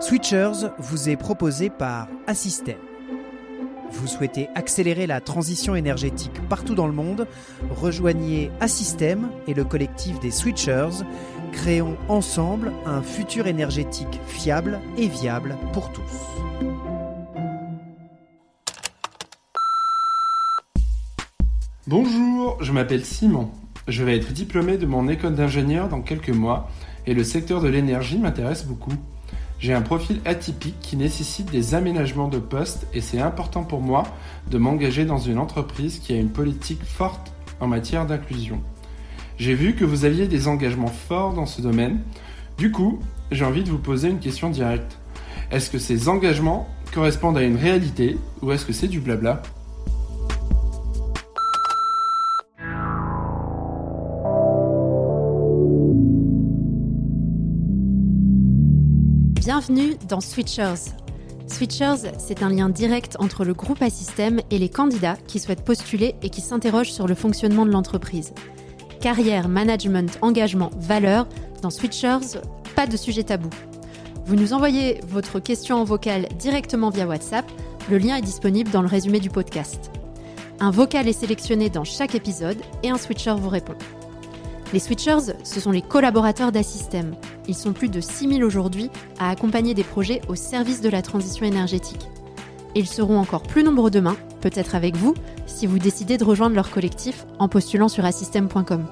Switchers vous est proposé par Assystem. Vous souhaitez accélérer la transition énergétique partout dans le monde? Rejoignez Assystem et le collectif des Switchers. Créons ensemble un futur énergétique fiable et viable pour tous. Bonjour, je m'appelle Simon. Je vais être diplômé de mon école d'ingénieur dans quelques mois et le secteur de l'énergie m'intéresse beaucoup. J'ai un profil atypique qui nécessite des aménagements de poste et c'est important pour moi de m'engager dans une entreprise qui a une politique forte en matière d'inclusion. J'ai vu que vous aviez des engagements forts dans ce domaine. Du coup, j'ai envie de vous poser une question directe. Est-ce que ces engagements correspondent à une réalité ou est-ce que c'est du blabla? Bienvenue dans Switchers. Switchers, c'est un lien direct entre le groupe Assystem et les candidats qui souhaitent postuler et qui s'interrogent sur le fonctionnement de l'entreprise. Carrière, management, engagement, valeur, dans Switchers, pas de sujet tabou. Vous nous envoyez votre question en vocal directement via WhatsApp, le lien est disponible dans le résumé du podcast. Un vocal est sélectionné dans chaque épisode et un switcher vous répond. Les switchers, ce sont les collaborateurs d'Assystem. Ils sont plus de 6000 aujourd'hui à accompagner des projets au service de la transition énergétique. Ils seront encore plus nombreux demain, peut-être avec vous, si vous décidez de rejoindre leur collectif en postulant sur assystem.com.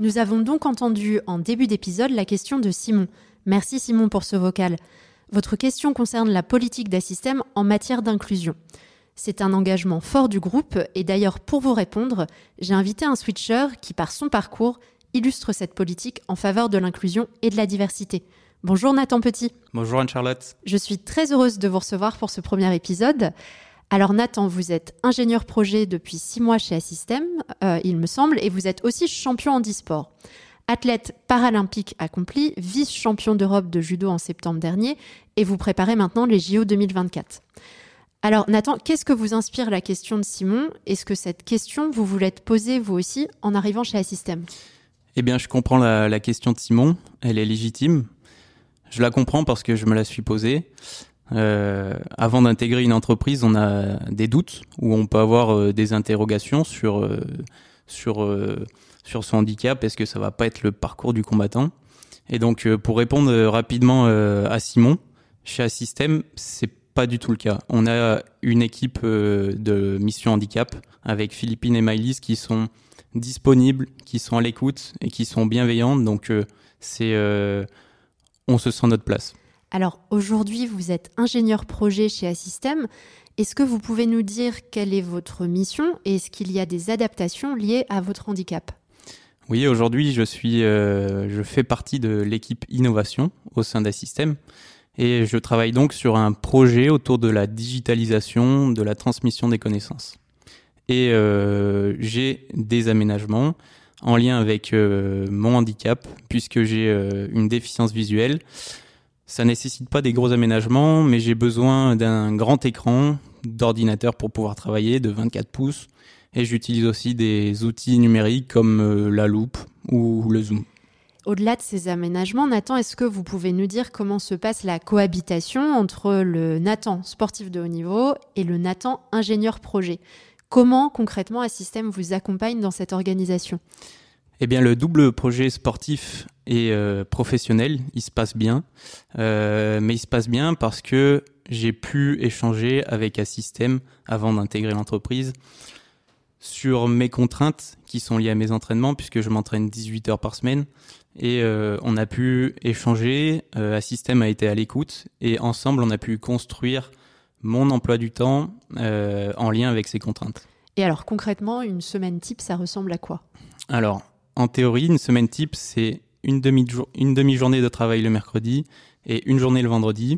Nous avons donc entendu en début d'épisode la question de Simon. Merci Simon pour ce vocal. Votre question concerne la politique d'Assystem en matière d'inclusion. C'est un engagement fort du groupe et d'ailleurs pour vous répondre, j'ai invité un switcher qui par son parcours illustre cette politique en faveur de l'inclusion et de la diversité. Bonjour Nathan Petit. Bonjour Anne-Charlotte. Je suis très heureuse de vous recevoir pour ce premier épisode. Alors Nathan, vous êtes ingénieur projet depuis six mois chez Assystem, euh, il me semble, et vous êtes aussi champion en e-sport. Athlète paralympique accompli, vice-champion d'Europe de judo en septembre dernier, et vous préparez maintenant les JO 2024. Alors Nathan, qu'est-ce que vous inspire la question de Simon? Est-ce que cette question, vous voulez être posée vous aussi en arrivant chez Assystem Eh bien, je comprends la, question de Simon, elle est légitime. Je la comprends parce que je me la suis posée. Euh, avant d'intégrer une entreprise, on a des doutes ou on peut avoir euh, des interrogations sur euh, sur son handicap. Est-ce que ça va pas être le parcours du combattant? Et donc, pour répondre rapidement à Simon, chez Assystem, c'est pas du tout le cas. On a une équipe euh, de mission handicap avec Philippine et Maïlis qui sont disponibles, qui sont à l'écoute et qui sont bienveillantes. Donc euh, c'est, euh, on se sent notre place. Alors aujourd'hui, vous êtes ingénieur projet chez Assystem. Est-ce que vous pouvez nous dire quelle est votre mission et est-ce qu'il y a des adaptations liées à votre handicap? Oui, aujourd'hui, je suis, je fais partie de l'équipe innovation au sein d'Assystem. Et je travaille donc sur un projet autour de la digitalisation, de la transmission des connaissances. Et euh, j'ai des aménagements en lien avec euh, mon handicap, puisque j'ai euh, une déficience visuelle. Ça nécessite pas des gros aménagements, mais j'ai besoin d'un grand écran d'ordinateur pour pouvoir travailler, de 24 pouces. Et j'utilise aussi des outils numériques comme la loupe ou le zoom. Au-delà de ces aménagements, Nathan, est-ce que vous pouvez nous dire comment se passe la cohabitation entre le Nathan sportif de haut niveau et le Nathan ingénieur projet? Comment concrètement Assystem vous accompagne dans cette organisation? Eh bien, le double projet sportif et euh, professionnel, il se passe bien. Euh, mais il se passe bien parce que j'ai pu échanger avec Assystem avant d'intégrer l'entreprise sur mes contraintes qui sont liées à mes entraînements, puisque je m'entraîne 18 heures par semaine. Et euh, on a pu échanger, euh, Assystem a été à l'écoute, et ensemble on a pu construire mon emploi du temps euh, en lien avec ces contraintes. Et alors concrètement, une semaine type, ça ressemble à quoi? Alors, en théorie, une semaine type, c'est une demi-journée de travail le mercredi et une journée le vendredi.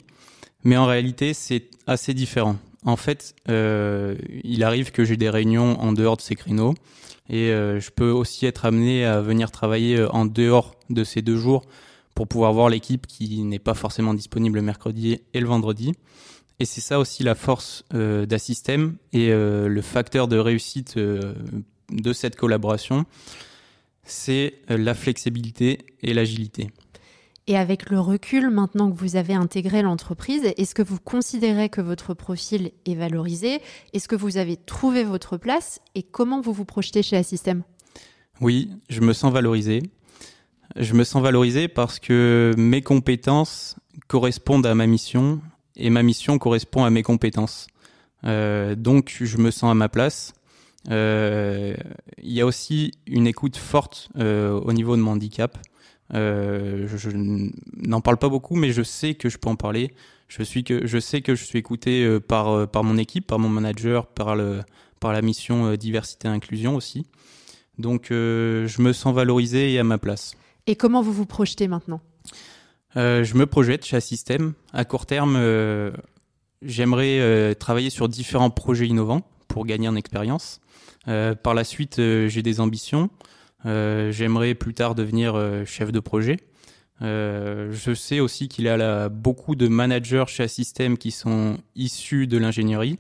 Mais en réalité, c'est assez différent. En fait, euh, il arrive que j'ai des réunions en dehors de ces créneaux et euh, je peux aussi être amené à venir travailler euh, en dehors de ces deux jours pour pouvoir voir l'équipe qui n'est pas forcément disponible le mercredi et le vendredi. Et c'est ça aussi la force euh, d'Assystem et le facteur de réussite de cette collaboration. c'est la flexibilité et l'agilité. Et avec le recul, maintenant que vous avez intégré l'entreprise, est-ce que vous considérez que votre profil est valorisé? Est-ce que vous avez trouvé votre place? Et comment vous vous projetez chez Assystem Oui, je me sens valorisé. Je me sens valorisé parce que mes compétences correspondent à ma mission et ma mission correspond à mes compétences. Euh, donc je me sens à ma place. Euh, il y a aussi une écoute forte euh, au niveau de mon handicap. Euh, je, n'en parle pas beaucoup, mais je sais que je peux en parler. Je, suis que, je sais que je suis écouté euh, par, euh, par mon équipe, par mon manager, par, le, par la mission diversité et inclusion aussi. Donc je me sens valorisé et à ma place. Et comment vous vous projetez maintenant? Je me projette chez Assystem. À court terme, j'aimerais travailler sur différents projets innovants pour gagner en expérience. par la suite, j'ai des ambitions. Euh, j'aimerais plus tard devenir euh, chef de projet. Euh, je sais aussi qu'il y a beaucoup de managers chez Assystem qui sont issus de l'ingénierie.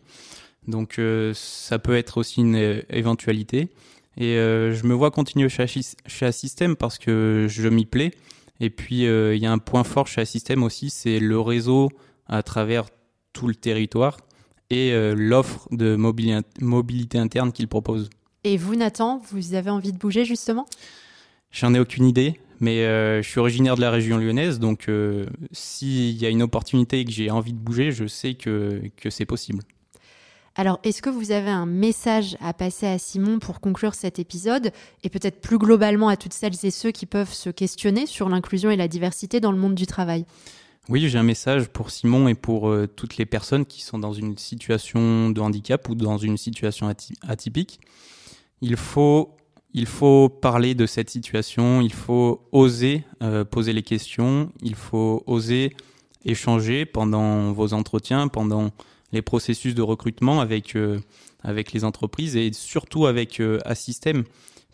Donc ça peut être aussi une éventualité. Et je me vois continuer chez, chez Assystem parce que je m'y plais. Et puis il y a un point fort chez Assystem aussi, c'est le réseau à travers tout le territoire et l'offre de mobilité interne qu'il propose. Et vous, Nathan, vous avez envie de bouger justement? J'en ai aucune idée, mais euh, je suis originaire de la région lyonnaise, donc euh, s'il y a une opportunité et que j'ai envie de bouger, je sais que, que c'est possible. Alors, est-ce que vous avez un message à passer à Simon pour conclure cet épisode? Et peut-être plus globalement à toutes celles et ceux qui peuvent se questionner sur l'inclusion et la diversité dans le monde du travail? Oui, j'ai un message pour Simon et pour euh, toutes les personnes qui sont dans une situation de handicap ou dans une situation atypique il faut, il faut parler de cette situation, il faut oser euh, poser les questions, il faut oser échanger pendant vos entretiens, pendant les processus de recrutement avec, euh, avec les entreprises et surtout avec euh, Assystem,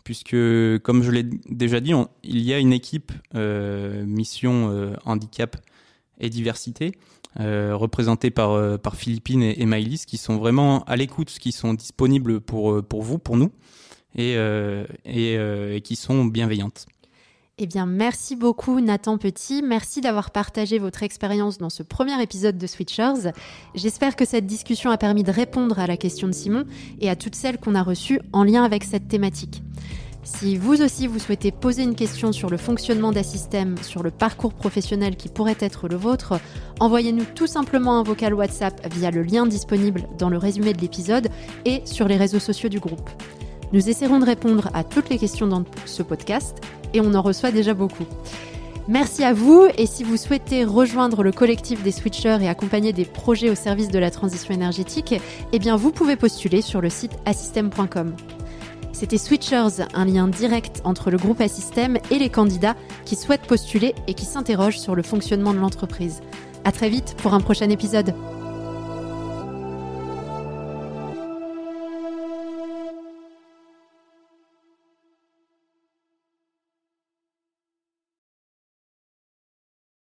puisque, comme je l'ai déjà dit, il y a une équipe mission handicap et diversité. Représentée par, par Philippine et, et qui sont vraiment à l'écoute, qui sont disponibles pour, pour vous, pour nous. Euh, euh, et, qui sont bienveillantes. Eh bien, merci beaucoup Nathan Petit. Merci d'avoir partagé votre expérience dans ce premier épisode de Switchers. J'espère que cette discussion a permis de répondre à la question de Simon et à toutes celles qu'on a reçues en lien avec cette thématique. Si vous aussi vous souhaitez poser une question sur le fonctionnement d'Assystem, sur le parcours professionnel qui pourrait être le vôtre, envoyez-nous tout simplement un vocal WhatsApp via le lien disponible dans le résumé de l'épisode et sur les réseaux sociaux du groupe. Nous essaierons de répondre à toutes les questions dans ce podcast et on en reçoit déjà beaucoup. Merci à vous et si vous souhaitez rejoindre le collectif des switchers et accompagner des projets au service de la transition énergétique, eh vous pouvez postuler sur le site assystem.com. C'était Switchers, un lien direct entre le groupe Assystem et les candidats qui souhaitent postuler et qui s'interrogent sur le fonctionnement de l'entreprise. À très vite pour un prochain épisode.